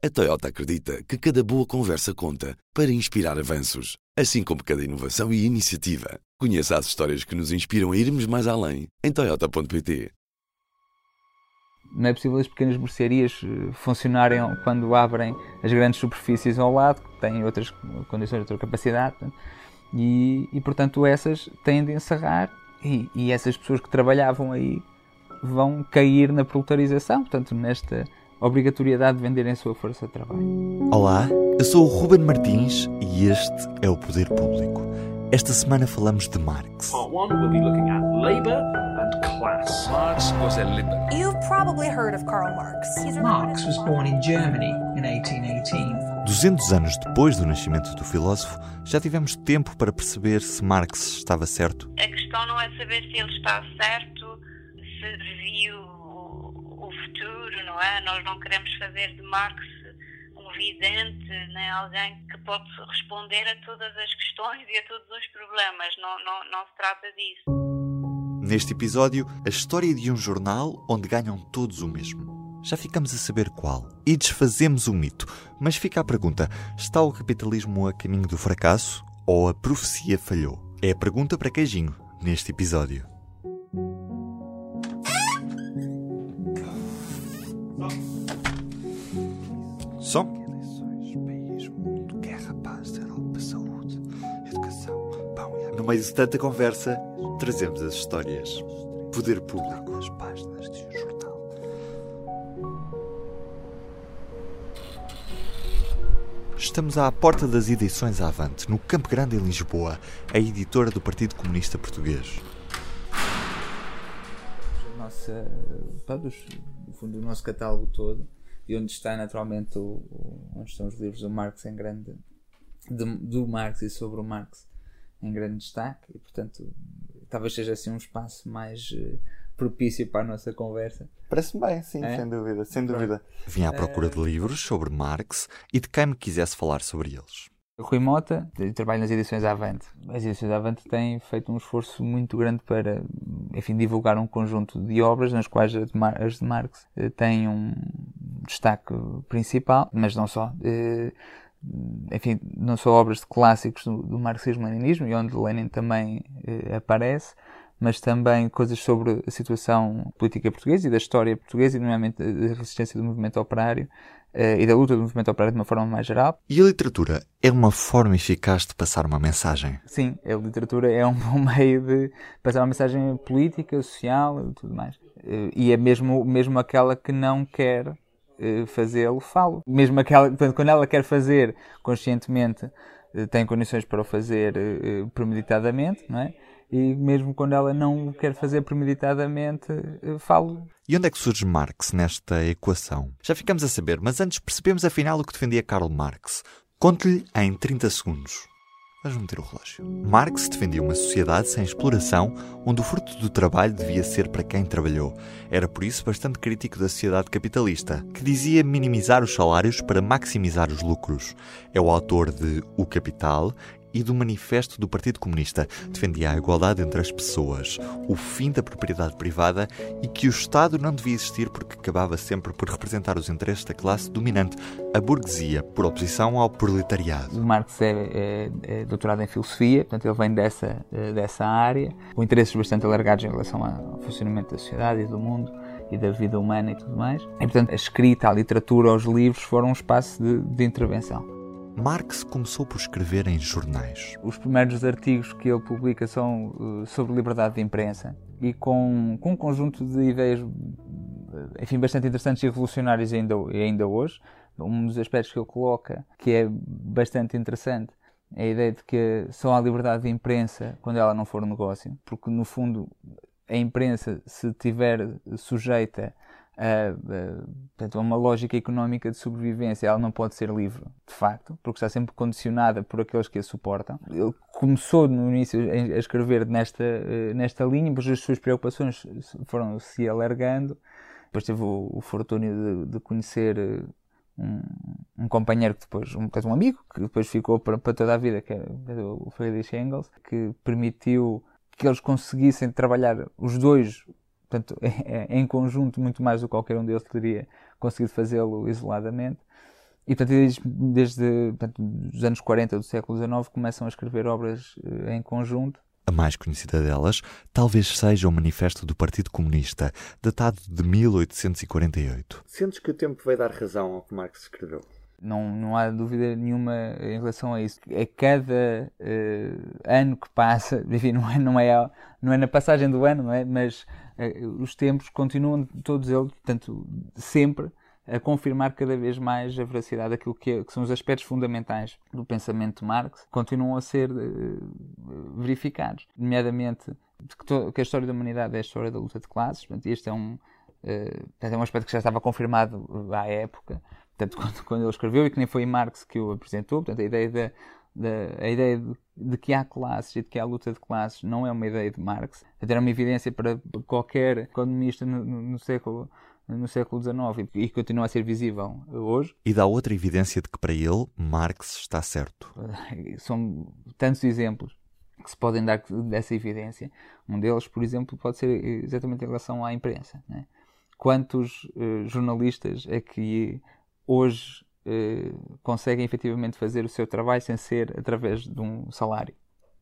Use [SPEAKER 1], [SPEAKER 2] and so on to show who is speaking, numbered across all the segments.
[SPEAKER 1] A Toyota acredita que cada boa conversa conta para inspirar avanços, assim como cada inovação e iniciativa. Conheça as histórias que nos inspiram a irmos mais além em Toyota.pt.
[SPEAKER 2] Não é possível as pequenas mercearias eh, funcionarem quando abrem as grandes superfícies ao lado, que têm outras condições, outra capacidade. E, e portanto, essas têm de encerrar e, e essas pessoas que trabalhavam aí vão cair na proletarização, portanto, nesta obrigatoriedade de venderem a sua força de trabalho.
[SPEAKER 3] Olá, eu sou o Ruben Martins e este é o Poder Público. Esta semana falamos de Marx.
[SPEAKER 4] Part one, we'll be looking at labour and class.
[SPEAKER 5] Marx was a liberal.
[SPEAKER 6] You've probably heard of Karl Marx. He's
[SPEAKER 7] Marx was born in Germany in 1818.
[SPEAKER 3] 200 anos depois do nascimento do filósofo, já tivemos tempo para perceber se Marx estava certo.
[SPEAKER 8] A questão não é saber se ele está certo, se viu futuro, não é? Nós não queremos fazer de Marx um vidente, né? alguém que pode responder a todas as questões e a todos os problemas. Não, não, não se trata disso.
[SPEAKER 3] Neste episódio, a história de um jornal onde ganham todos o mesmo. Já ficamos a saber qual. E desfazemos o mito. Mas fica a pergunta: está o capitalismo a caminho do fracasso ou a profecia falhou? É a pergunta para queijinho neste episódio. Só? No meio de tanta conversa, trazemos as histórias. Poder público. As páginas de um jornal. Estamos à porta das edições Avante, no Campo Grande, em Lisboa, a editora do Partido Comunista Português.
[SPEAKER 2] A nossa, pá, dos- no fundo, o nosso catálogo todo e onde está naturalmente o, o- onde estão os livros do Marx em grande de- do Marx e sobre o Marx em grande destaque e portanto talvez seja assim um espaço mais eh, propício para a nossa conversa
[SPEAKER 9] Parece-me bem, sim,
[SPEAKER 2] É?
[SPEAKER 9] sem dúvida, sem dúvida.
[SPEAKER 3] Vim à procura de livros sobre Marx e de quem me quisesse falar sobre eles.
[SPEAKER 2] Rui Mota, trabalho nas edições Avante. As edições Avante têm feito um esforço muito grande para, enfim, divulgar um conjunto de obras nas quais as de Mar- as de Marx eh, têm um destaque principal, mas não só. Eh, Enfim, não só obras de clássicos do, do marxismo-leninismo, e onde Lenin também eh, aparece, mas também coisas sobre a situação política portuguesa e da história portuguesa, e nomeadamente da resistência do movimento operário eh, e da luta do movimento operário de uma forma mais geral.
[SPEAKER 3] E a literatura é uma forma eficaz de passar uma mensagem.
[SPEAKER 2] Sim, a literatura é um bom meio de passar uma mensagem política, social e tudo mais. E é mesmo, mesmo aquela que não quer eh, fazê-lo, falo. Mesmo aquela, portanto, quando ela quer fazer conscientemente, eh, tem condições para o fazer eh, premeditadamente, não é? E mesmo quando ela não o quer fazer premeditadamente, falo.
[SPEAKER 3] E onde é que surge Marx nesta equação? Já ficamos a saber, mas antes percebemos afinal o que defendia Karl Marx. Conte-lhe em 30 segundos. Vamos meter o relógio. Marx defendia uma sociedade sem exploração, onde o fruto do trabalho devia ser para quem trabalhou. Era por isso bastante crítico da sociedade capitalista, que dizia minimizar os salários para maximizar os lucros. É o autor de O Capital e do Manifesto do Partido Comunista. Defendia a igualdade entre as pessoas, o fim da propriedade privada e que o Estado não devia existir porque acabava sempre por representar os interesses da classe dominante, a burguesia, por oposição ao proletariado.
[SPEAKER 2] O Marx é, é- é doutorado em filosofia, portanto ele vem dessa, eh, dessa área, com interesses bastante alargados em relação ao funcionamento da sociedade e do mundo e da vida humana e tudo mais. E portanto a escrita, a literatura, os livros foram um espaço de, de intervenção.
[SPEAKER 3] Marx começou por escrever em jornais.
[SPEAKER 2] Os primeiros artigos que ele publica são eh, sobre liberdade de imprensa e com, com um conjunto de ideias eh, enfim, bastante interessantes e revolucionárias ainda, ainda hoje. Um dos aspectos que ele coloca, que é bastante interessante, é a ideia de que só há liberdade de imprensa quando ela não for negócio, porque no fundo a imprensa, se estiver sujeita a, a, portanto, uma lógica económica de sobrevivência, ela não pode ser livre, de facto, porque está sempre condicionada por aqueles que a suportam. Ele começou no início a escrever nesta, eh, nesta linha, mas as suas preocupações foram se alargando. Depois teve o, o fortúnio de, de conhecer um, um companheiro que depois, um, um amigo, que depois ficou para, para toda a vida, que é o Friedrich Engels, que permitiu que eles conseguissem trabalhar os dois portanto, em conjunto, muito mais do que qualquer um deles teria conseguido fazê-lo isoladamente. E, portanto, eles, desde portanto, os anos 40 do século XIX, começam a escrever obras uh, em conjunto.
[SPEAKER 3] A mais conhecida delas talvez seja o Manifesto do Partido Comunista, datado de 1848.
[SPEAKER 5] Sentes que o tempo vai dar razão ao que Marx escreveu?
[SPEAKER 2] Não, não há dúvida nenhuma em relação a isso. A cada uh, ano que passa, enfim, não é, não, é, não é na passagem do ano, não é? mas os tempos continuam, todos eles, portanto, sempre a confirmar cada vez mais a veracidade daquilo que, é, que, são os aspectos fundamentais do pensamento de Marx, continuam a ser uh, verificados. Nomeadamente, que, que, a história da humanidade é a história da luta de classes, portanto, este é um, é um aspecto que já estava confirmado à época portanto, quando, quando ele escreveu e que nem foi Marx que o apresentou, portanto, a ideia, de, de a ideia de, de, que há classes e de que há luta de classes não é uma ideia de Marx, era uma evidência para qualquer economista no, no, no século no século XIX e continua a ser visível hoje.
[SPEAKER 3] E dá outra evidência de que para ele Marx está certo.
[SPEAKER 2] São tantos exemplos que se podem dar dessa evidência. Um deles, por exemplo, pode ser exatamente em relação à imprensa. Né? Quantos uh, jornalistas é que hoje eh, conseguem efetivamente fazer o seu trabalho sem ser através de um salário.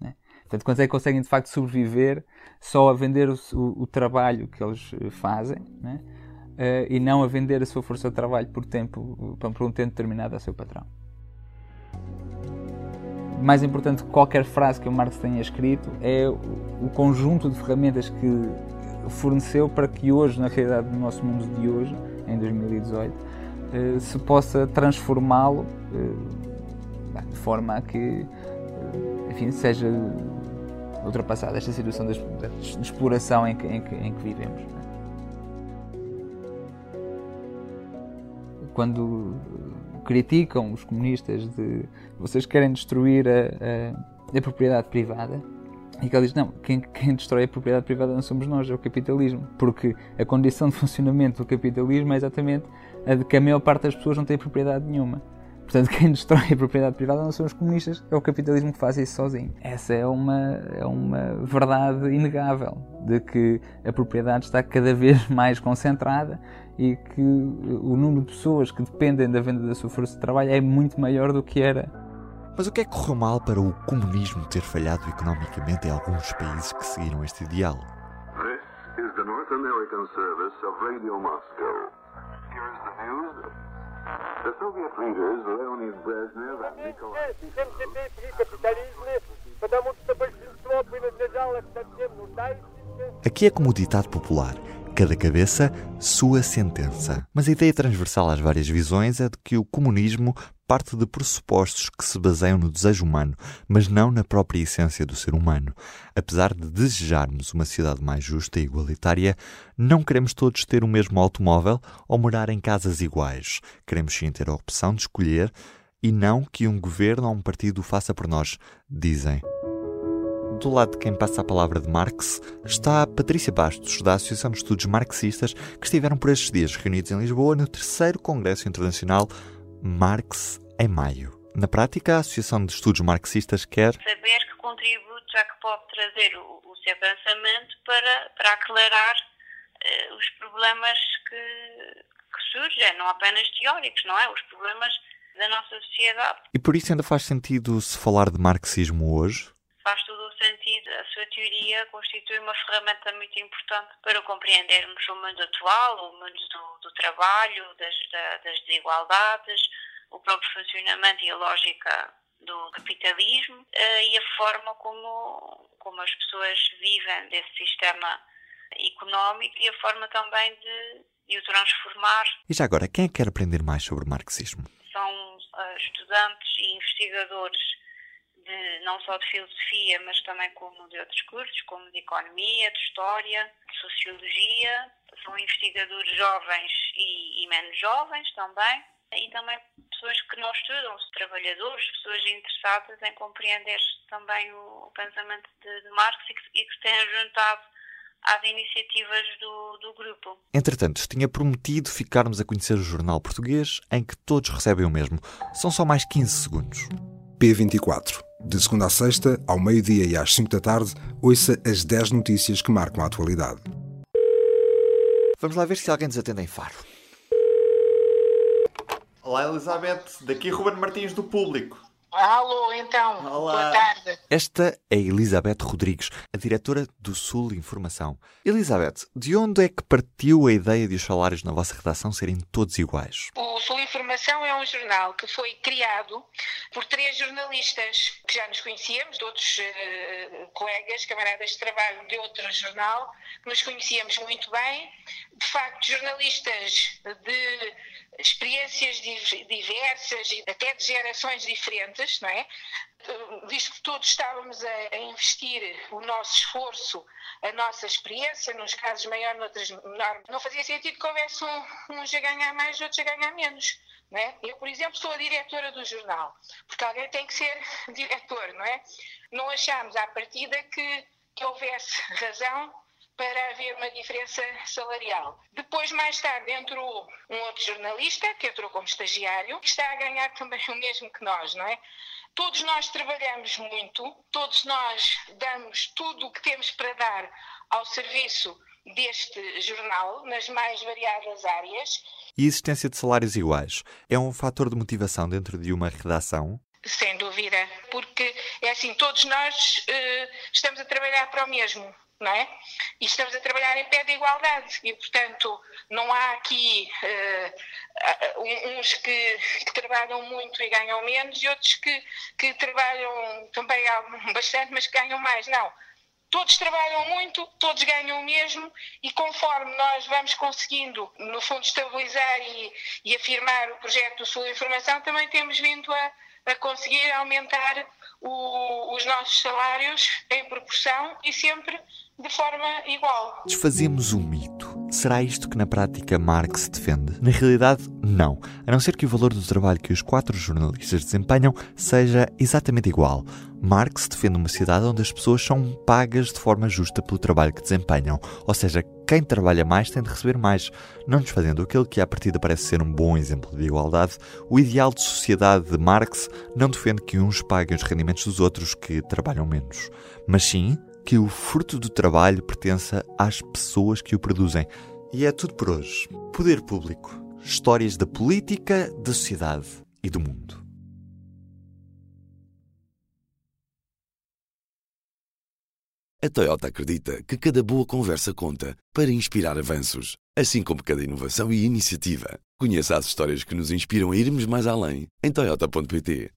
[SPEAKER 2] Né? Portanto, quantos é que conseguem de facto sobreviver só a vender o, o, o trabalho que eles eh, fazem né? uh, e não a vender a sua força de trabalho por, tempo, por um tempo determinado ao seu patrão. Mais importante que qualquer frase que o Marx tenha escrito é o conjunto de ferramentas que forneceu para que hoje, na realidade, no nosso mundo de hoje, em 2018, eh, se possa transformá-lo eh, de forma a que eh, enfim, seja ultrapassada esta situação de, de exploração em que, em que, em que vivemos. É? Quando criticam os comunistas de vocês querem destruir a, a, a propriedade privada, e que ele diz: não, quem, quem, destrói a propriedade privada não somos nós, é o capitalismo. Porque a condição de funcionamento do capitalismo é exatamente a de que a maior parte das pessoas não tem propriedade nenhuma. Portanto, quem destrói a propriedade privada não são os comunistas, é o capitalismo que faz isso sozinho. Essa é uma, é uma verdade inegável, de que a propriedade está cada vez mais concentrada e que o número de pessoas que dependem da venda da sua força de trabalho é muito maior do que era.
[SPEAKER 3] Mas o que é que correu mal para o comunismo ter falhado economicamente em alguns países que seguiram este ideal? This is the North American service of Radio Moscow. Here's the news. The Soviet leaders Leonid Brezhnev and Nikolai Aqui é como o ditado popular cada cabeça, sua sentença. Mas a ideia transversal às várias visões é de que o comunismo parte de pressupostos que se baseiam no desejo humano, mas não na própria essência do ser humano. Apesar de desejarmos uma sociedade mais justa e igualitária, não queremos todos ter o mesmo automóvel ou morar em casas iguais. Queremos sim ter a opção de escolher e não que um governo ou um partido o faça por nós, dizem. Do lado de quem passa a palavra de Marx está a Patrícia Bastos, da Associação de Estudos Marxistas, que estiveram por estes dias reunidos em Lisboa no terceiro Congresso Internacional Marx em maio. Na prática, a Associação de Estudos Marxistas quer
[SPEAKER 8] saber que contributos é que pode trazer o, o seu pensamento para, para aclarar uh, os problemas que, que surgem, não apenas teóricos, não é? Os problemas da nossa sociedade.
[SPEAKER 3] E por isso ainda faz sentido se falar de marxismo hoje?
[SPEAKER 8] Faz todo o sentido. A sua teoria constitui uma ferramenta muito importante para compreendermos o mundo atual, o mundo do, do trabalho, das, da, das desigualdades, o próprio funcionamento e a lógica do capitalismo uh, e a forma como, como as pessoas vivem desse sistema económico e a forma também de, de o transformar.
[SPEAKER 3] E já agora, quem é que quer aprender mais sobre marxismo?
[SPEAKER 8] São uh, estudantes e investigadores de, não só de filosofia, mas também como de outros cursos, como de economia, de história, de sociologia. São investigadores jovens e, e menos jovens também. E também pessoas que não estudam, trabalhadores, pessoas interessadas em compreender também o pensamento de, de Marx e que, e que se têm juntado às iniciativas do, do grupo.
[SPEAKER 3] Entretanto, tinha prometido ficarmos a conhecer o jornal português em que todos recebem o mesmo. São só mais 15 segundos.
[SPEAKER 9] P24. De segunda a sexta, ao meio-dia e às 5 da tarde, ouça as 10 notícias que marcam a atualidade.
[SPEAKER 3] Vamos lá ver se alguém nos atende em Faro. Olá, Elizabeth. Daqui Ruben Martins do Público.
[SPEAKER 10] Alô, então.
[SPEAKER 3] Olá.
[SPEAKER 10] Boa tarde.
[SPEAKER 3] Esta é Elizabeth Rodrigues, a diretora do Sul Informação. Elizabeth, de onde é que partiu a ideia de os salários na vossa redação serem todos iguais?
[SPEAKER 10] O Sul Informação é um jornal que foi criado por três jornalistas que já nos conhecíamos, de outros uh, colegas, camaradas de trabalho de outro jornal, que nos conhecíamos muito bem. De facto, jornalistas de experiências diversas e até de gerações diferentes, não é? Visto que todos estávamos a, investir o nosso esforço, a nossa experiência, nos casos maior, noutros menor, não fazia sentido que houvesse um, uns a ganhar mais, outros a ganhar menos. Não é? Eu, por exemplo, sou a diretora do jornal, porque alguém tem que ser diretor, não é? Não achámos à partida que, que houvesse razão para haver uma diferença salarial. Depois, mais tarde, entrou um outro jornalista, que entrou como estagiário, que está a ganhar também o mesmo que nós, não é? Todos nós trabalhamos muito, todos nós damos tudo o que temos para dar ao serviço deste jornal, nas mais variadas áreas.
[SPEAKER 3] E a existência de salários iguais é um fator de motivação dentro de uma redação?
[SPEAKER 10] Sem dúvida, porque é assim, todos nós uh, estamos a trabalhar para o mesmo é? E estamos a trabalhar em pé de igualdade e, portanto, não há aqui uh, uns que, que, trabalham muito e ganham menos e outros que, que trabalham também bastante, mas ganham mais. Não. Todos trabalham muito, todos ganham o mesmo e conforme nós vamos conseguindo, no fundo, estabilizar e, e afirmar o projeto do Sul Informação, também temos vindo a, a conseguir aumentar o, os nossos salários em proporção e sempre de forma igual.
[SPEAKER 3] Desfazemos o mito. Será isto que na prática Marx defende? Na realidade, não. A não ser que o valor do trabalho que os quatro jornalistas desempenham seja exatamente igual. Marx defende uma sociedade onde as pessoas são pagas de forma justa pelo trabalho que desempenham. Ou seja, quem trabalha mais tem de receber mais. Não desfazendo aquilo que à partida parece ser um bom exemplo de igualdade, o ideal de sociedade de Marx não defende que uns paguem os rendimentos dos outros que trabalham menos. Mas sim que o fruto do trabalho pertença às pessoas que o produzem. E é tudo por hoje. Poder Público. Histórias da política, da sociedade e do mundo.
[SPEAKER 1] A Toyota acredita que cada boa conversa conta para inspirar avanços, assim como cada inovação e iniciativa. Conheça as histórias que nos inspiram a irmos mais além em Toyota.pt.